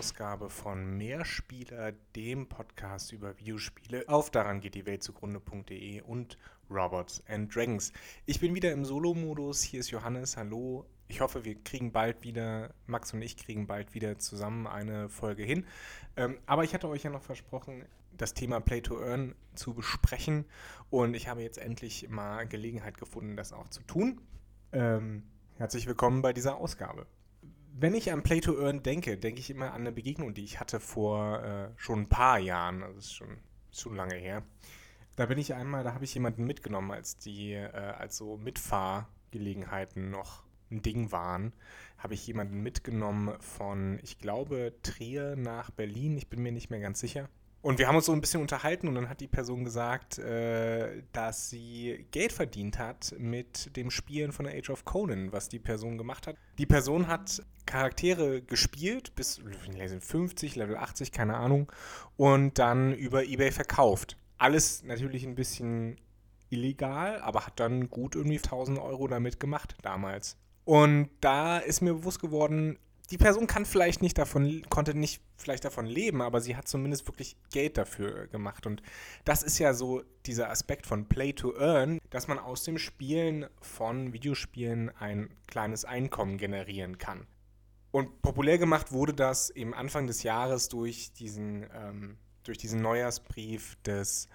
Ausgabe von Mehrspieler, dem Podcast über Videospiele auf daran geht die Welt zugrunde.de und Robots and Dragons. Ich bin wieder im Solo-Modus. Hier ist Johannes. Hallo. Ich hoffe, wir kriegen bald wieder, Max und ich kriegen bald wieder zusammen eine Folge hin. Ähm, aber ich hatte euch ja noch versprochen, das Thema Play to Earn zu besprechen. Und ich habe jetzt endlich mal Gelegenheit gefunden, das auch zu tun. Ähm, herzlich willkommen bei dieser Ausgabe. Wenn ich an Play to Earn denke, denke ich immer an eine Begegnung, die ich hatte vor äh, schon ein paar Jahren. Also das ist schon, schon lange her. Da bin ich einmal, da habe ich jemanden mitgenommen, als die, äh, als so Mitfahrgelegenheiten noch ein Ding waren, habe ich jemanden mitgenommen von, ich glaube, Trier nach Berlin. Ich bin mir nicht mehr ganz sicher. Und wir haben uns so ein bisschen unterhalten und dann hat die Person gesagt, äh, dass sie Geld verdient hat mit dem Spielen von der Age of Conan, was die Person gemacht hat. Die Person hat Charaktere gespielt bis Level 50, Level 80, keine Ahnung, und dann über eBay verkauft. Alles natürlich ein bisschen illegal, aber hat dann gut irgendwie 1000 Euro damit gemacht damals. Und da ist mir bewusst geworden, die Person kann vielleicht nicht davon, konnte nicht vielleicht davon leben, aber sie hat zumindest wirklich Geld dafür gemacht. Und das ist ja so dieser Aspekt von Play to Earn, dass man aus dem Spielen von Videospielen ein kleines Einkommen generieren kann. Und populär gemacht wurde das eben Anfang des Jahres durch diesen, ähm, durch diesen Neujahrsbrief des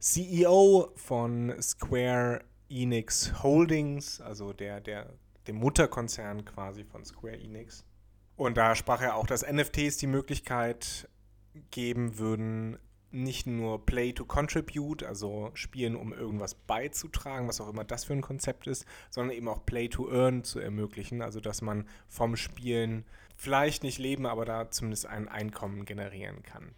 CEO von Square Enix Holdings, also der, der, dem Mutterkonzern quasi von Square Enix. Und da sprach er auch, dass NFTs die Möglichkeit geben würden, nicht nur Play to Contribute, also spielen, um irgendwas beizutragen, was auch immer das für ein Konzept ist, sondern eben auch Play to Earn zu ermöglichen, also dass man vom Spielen vielleicht nicht leben, aber da zumindest ein Einkommen generieren kann.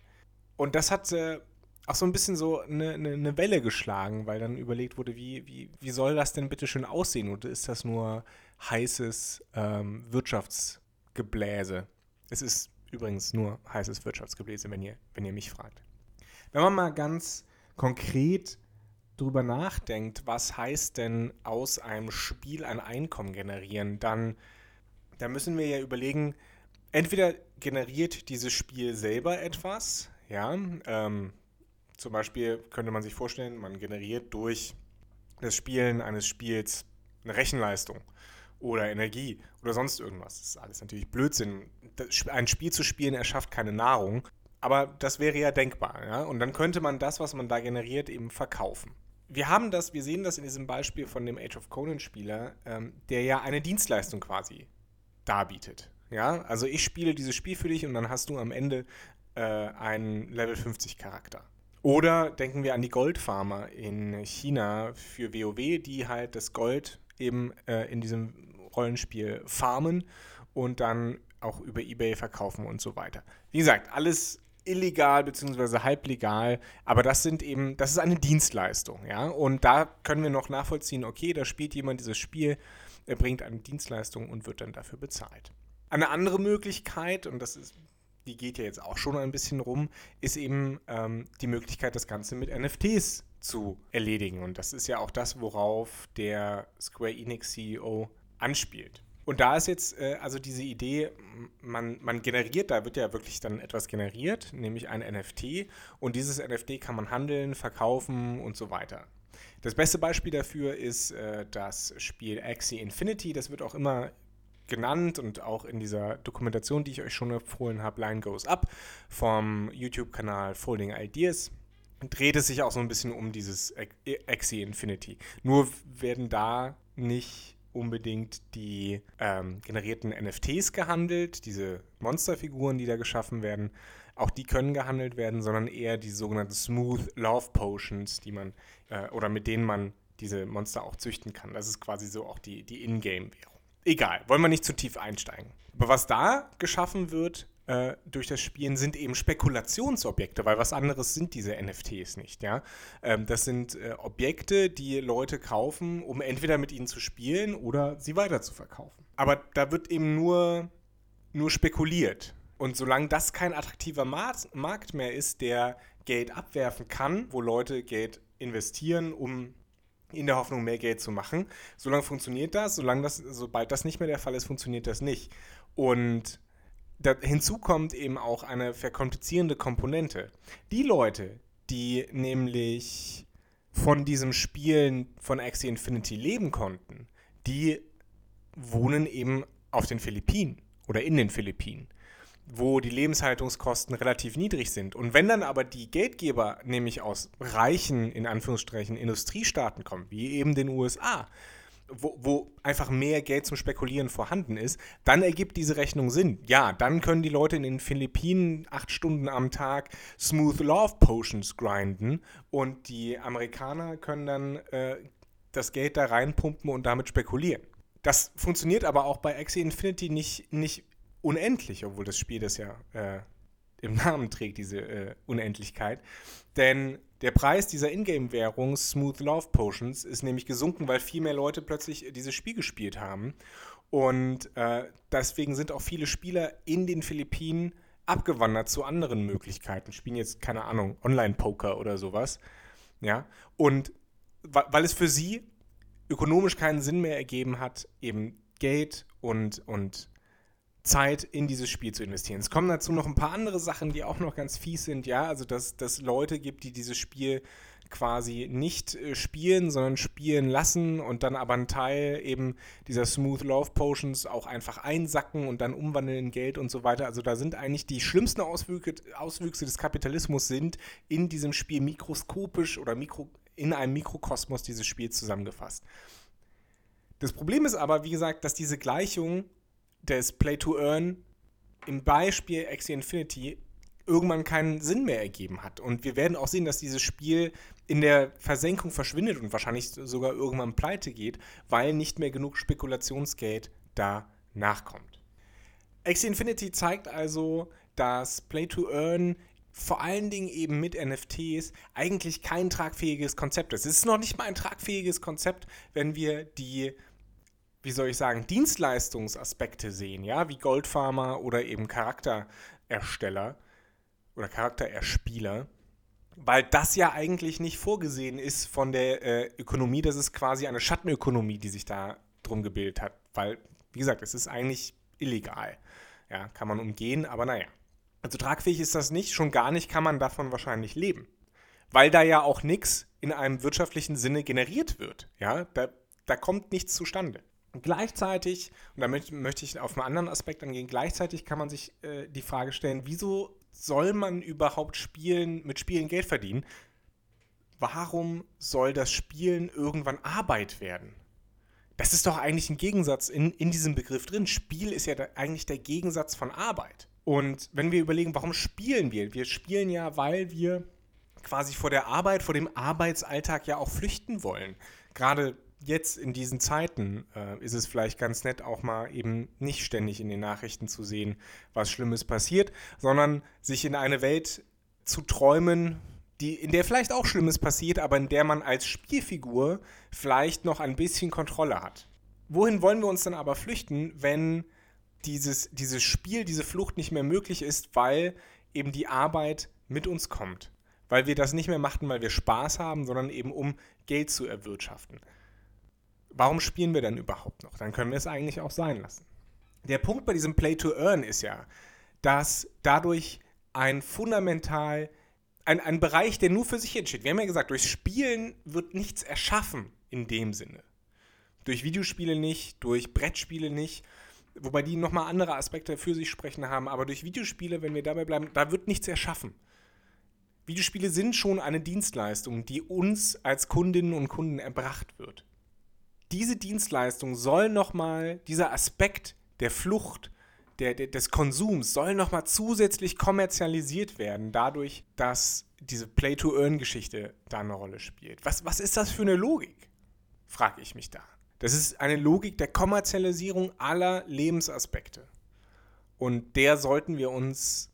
Und das hat äh, auch so ein bisschen so eine, eine, eine, Welle geschlagen, weil dann überlegt wurde, wie, wie, wie soll das denn bitte schön aussehen? Oder ist das nur heißes ähm, Wirtschafts- Gebläse. Es ist übrigens nur heißes Wirtschaftsgebläse, wenn ihr, wenn ihr mich fragt. Wenn man mal ganz konkret drüber nachdenkt, was heißt denn aus einem Spiel ein Einkommen generieren, dann, dann müssen wir ja überlegen, entweder generiert dieses Spiel selber etwas, ja, ähm, zum Beispiel könnte man sich vorstellen, man generiert durch das Spielen eines Spiels eine Rechenleistung oder Energie oder sonst irgendwas. Das ist alles natürlich Blödsinn. ein Spiel zu spielen erschafft keine Nahrung, aber das wäre ja denkbar. Ja? Und dann könnte man das, was man da generiert, eben verkaufen. Wir haben das, wir sehen das in diesem Beispiel von dem Age of Conan-Spieler, ähm, der ja eine Dienstleistung quasi darbietet. Ja, also ich spiele dieses Spiel für dich und dann hast du am Ende äh, einen Level 50 Charakter. Oder denken wir an die Goldfarmer in China für WoW, die halt das Gold eben äh, in diesem Rollenspiel farmen und dann auch über Ebay verkaufen und so weiter. Wie gesagt, alles illegal bzw. halblegal, aber das sind eben, das ist eine Dienstleistung, ja. Und da können wir noch nachvollziehen, okay, da spielt jemand dieses Spiel, er bringt eine Dienstleistung und wird dann dafür bezahlt. Eine andere Möglichkeit, und das ist, die geht ja jetzt auch schon ein bisschen rum, ist eben ähm, die Möglichkeit, das Ganze mit NFTs zu erledigen. Und das ist ja auch das, worauf der Square Enix CEO anspielt. Und da ist jetzt äh, also diese Idee, man, man generiert, da wird ja wirklich dann etwas generiert, nämlich ein NFT. Und dieses NFT kann man handeln, verkaufen und so weiter. Das beste Beispiel dafür ist äh, das Spiel Axie Infinity. Das wird auch immer genannt und auch in dieser Dokumentation, die ich euch schon empfohlen habe, Line Goes Up vom YouTube-Kanal Folding Ideas dreht es sich auch so ein bisschen um dieses Axie Infinity. Nur werden da nicht unbedingt die ähm, generierten NFTs gehandelt, diese Monsterfiguren, die da geschaffen werden. Auch die können gehandelt werden, sondern eher die sogenannten Smooth Love Potions, die man äh, oder mit denen man diese Monster auch züchten kann. Das ist quasi so auch die, die Ingame-Währung. Egal, wollen wir nicht zu tief einsteigen. Aber was da geschaffen wird, äh, durch das Spielen sind eben Spekulationsobjekte, weil was anderes sind diese NFTs nicht, ja. Ähm, das sind äh, Objekte, die Leute kaufen, um entweder mit ihnen zu spielen oder sie weiter zu verkaufen. Aber da wird eben nur, nur spekuliert. Und solange das kein attraktiver Markt mehr ist, der Geld abwerfen kann, wo Leute Geld investieren, um in der Hoffnung, mehr Geld zu machen. Solange funktioniert das, solange das, sobald das nicht mehr der Fall ist, funktioniert das nicht. Und da, hinzu kommt eben auch eine verkomplizierende Komponente. Die Leute, die nämlich von diesem Spielen von Axie Infinity leben konnten, die wohnen eben auf den Philippinen oder in den Philippinen, wo die Lebenshaltungskosten relativ niedrig sind. Und wenn dann aber die Geldgeber nämlich aus reichen, in Anführungsstrichen, Industriestaaten kommen, wie eben den USA, wo, wo, einfach mehr Geld zum Spekulieren vorhanden ist, dann ergibt diese Rechnung Sinn. Ja, dann können die Leute in den Philippinen acht Stunden am Tag Smooth Love Potions grinden und die Amerikaner können dann äh, das Geld da reinpumpen und damit spekulieren. Das funktioniert aber auch bei Axie Infinity nicht, nicht unendlich, obwohl das Spiel das ja äh, im Namen trägt, diese äh, Unendlichkeit. Denn der Preis dieser Ingame-Währung Smooth Love Potions ist nämlich gesunken, weil viel mehr Leute plötzlich dieses Spiel gespielt haben. Und äh, deswegen sind auch viele Spieler in den Philippinen abgewandert zu anderen Möglichkeiten. Spielen jetzt, keine Ahnung, Online-Poker oder sowas. Ja. Und weil es für sie ökonomisch keinen Sinn mehr ergeben hat, eben Geld und, und Zeit in dieses Spiel zu investieren. Es kommen dazu noch ein paar andere Sachen, die auch noch ganz fies sind, ja, also dass es Leute gibt, die dieses Spiel quasi nicht äh, spielen, sondern spielen lassen und dann aber einen Teil eben dieser Smooth Love Potions auch einfach einsacken und dann umwandeln in Geld und so weiter. Also da sind eigentlich die schlimmsten Auswüchse, Auswüchse des Kapitalismus sind in diesem Spiel mikroskopisch oder mikro, in einem Mikrokosmos dieses Spiels zusammengefasst. Das Problem ist aber, wie gesagt, dass diese Gleichung des Play-to-Earn im Beispiel Axie Infinity irgendwann keinen Sinn mehr ergeben hat. Und wir werden auch sehen, dass dieses Spiel in der Versenkung verschwindet und wahrscheinlich sogar irgendwann pleite geht, weil nicht mehr genug Spekulationsgeld da nachkommt. Axie Infinity zeigt also, dass Play-to-Earn vor allen Dingen eben mit NFTs eigentlich kein tragfähiges Konzept ist. Es ist noch nicht mal ein tragfähiges Konzept, wenn wir die wie soll ich sagen, Dienstleistungsaspekte sehen, ja, wie Goldfarmer oder eben Charakterersteller oder Charaktererspieler, weil das ja eigentlich nicht vorgesehen ist von der äh, Ökonomie, das ist quasi eine Schattenökonomie, die sich da drum gebildet hat, weil, wie gesagt, es ist eigentlich illegal. Ja, kann man umgehen, aber naja. Also tragfähig ist das nicht, schon gar nicht kann man davon wahrscheinlich leben. Weil da ja auch nichts in einem wirtschaftlichen Sinne generiert wird. Ja, da, da kommt nichts zustande. Gleichzeitig, und damit möchte ich auf einen anderen Aspekt angehen, gleichzeitig kann man sich äh, die Frage stellen, wieso soll man überhaupt Spielen, mit Spielen Geld verdienen? Warum soll das Spielen irgendwann Arbeit werden? Das ist doch eigentlich ein Gegensatz in, in diesem Begriff drin. Spiel ist ja da eigentlich der Gegensatz von Arbeit. Und wenn wir überlegen, warum spielen wir? Wir spielen ja, weil wir quasi vor der Arbeit, vor dem Arbeitsalltag ja auch flüchten wollen. Gerade jetzt in diesen Zeiten äh, ist es vielleicht ganz nett, auch mal eben nicht ständig in den Nachrichten zu sehen, was Schlimmes passiert, sondern sich in eine Welt zu träumen, die, in der vielleicht auch Schlimmes passiert, aber in der man als Spielfigur vielleicht noch ein bisschen Kontrolle hat. Wohin wollen wir uns dann aber flüchten, wenn dieses, dieses Spiel, diese Flucht nicht mehr möglich ist, weil eben die Arbeit mit uns kommt? Weil wir das nicht mehr machten, weil wir Spaß haben, sondern eben um Geld zu erwirtschaften warum spielen wir denn überhaupt noch? Dann können wir es eigentlich auch sein lassen. Der Punkt bei diesem Play to Earn ist ja, dass dadurch ein fundamental, ein, ein Bereich, der nur für sich entsteht. Wir haben ja gesagt, durch Spielen wird nichts erschaffen in dem Sinne. Durch Videospiele nicht, durch Brettspiele nicht, wobei die nochmal andere Aspekte für sich sprechen haben, aber durch Videospiele, wenn wir dabei bleiben, da wird nichts erschaffen. Videospiele sind schon eine Dienstleistung, die uns als Kundinnen und Kunden erbracht wird diese Dienstleistung soll nochmal, dieser Aspekt der Flucht, der, der, des Konsums soll nochmal zusätzlich kommerzialisiert werden, dadurch, dass diese Play-to-Earn-Geschichte da eine Rolle spielt. Was, was ist das für eine Logik? Frage ich mich da. Das ist eine Logik der Kommerzialisierung aller Lebensaspekte. Und der sollten wir uns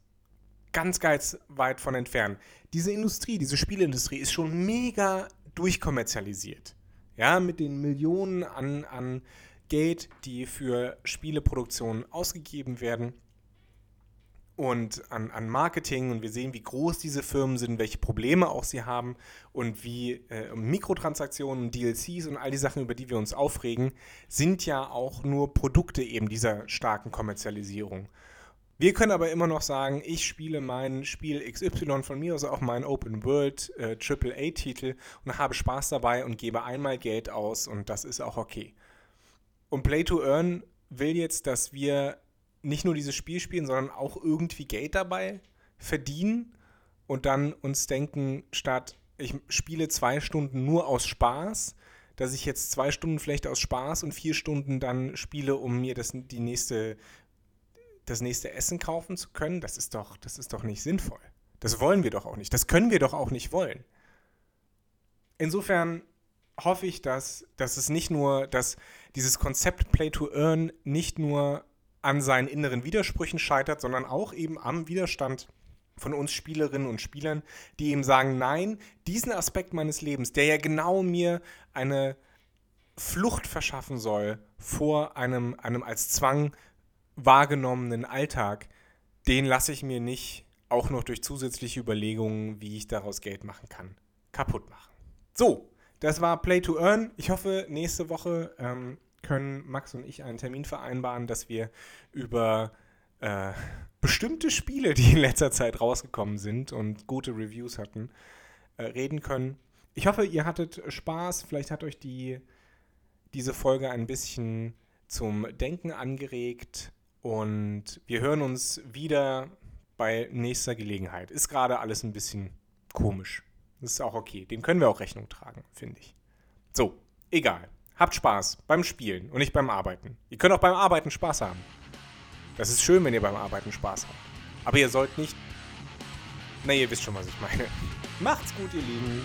ganz, ganz weit von entfernen. Diese Industrie, diese Spielindustrie ist schon mega durchkommerzialisiert. Ja, mit den Millionen an, an Geld, die für Spieleproduktionen ausgegeben werden und an, an Marketing und wir sehen, wie groß diese Firmen sind, welche Probleme auch sie haben und wie äh, Mikrotransaktionen, DLCs und all die Sachen, über die wir uns aufregen, sind ja auch nur Produkte eben dieser starken Kommerzialisierung. Wir können aber immer noch sagen, ich spiele mein Spiel XY von mir, also auch meinen Open World äh, AAA-Titel und habe Spaß dabei und gebe einmal Geld aus und das ist auch okay. Und Play to Earn will jetzt, dass wir nicht nur dieses Spiel spielen, sondern auch irgendwie Geld dabei verdienen und dann uns denken, statt ich spiele zwei Stunden nur aus Spaß, dass ich jetzt zwei Stunden vielleicht aus Spaß und vier Stunden dann spiele, um mir das, die nächste das nächste Essen kaufen zu können, das ist doch, das ist doch nicht sinnvoll. Das wollen wir doch auch nicht. Das können wir doch auch nicht wollen. Insofern hoffe ich, dass, dass es nicht nur, dass dieses Konzept Play to Earn nicht nur an seinen inneren Widersprüchen scheitert, sondern auch eben am Widerstand von uns Spielerinnen und Spielern, die eben sagen, nein, diesen Aspekt meines Lebens, der ja genau mir eine Flucht verschaffen soll vor einem, einem als Zwang wahrgenommenen Alltag, den lasse ich mir nicht auch noch durch zusätzliche Überlegungen, wie ich daraus Geld machen kann, kaputt machen. So, das war Play to Earn. Ich hoffe, nächste Woche ähm, können Max und ich einen Termin vereinbaren, dass wir über äh, bestimmte Spiele, die in letzter Zeit rausgekommen sind und gute Reviews hatten, äh, reden können. Ich hoffe, ihr hattet Spaß. Vielleicht hat euch die, diese Folge ein bisschen zum Denken angeregt. Und wir hören uns wieder bei nächster Gelegenheit. Ist gerade alles ein bisschen komisch. Das ist auch okay. Dem können wir auch Rechnung tragen, finde ich. So, egal. Habt Spaß beim Spielen und nicht beim Arbeiten. Ihr könnt auch beim Arbeiten Spaß haben. Das ist schön, wenn ihr beim Arbeiten Spaß habt. Aber ihr sollt nicht. Na, ihr wisst schon, was ich meine. Macht's gut, ihr Lieben.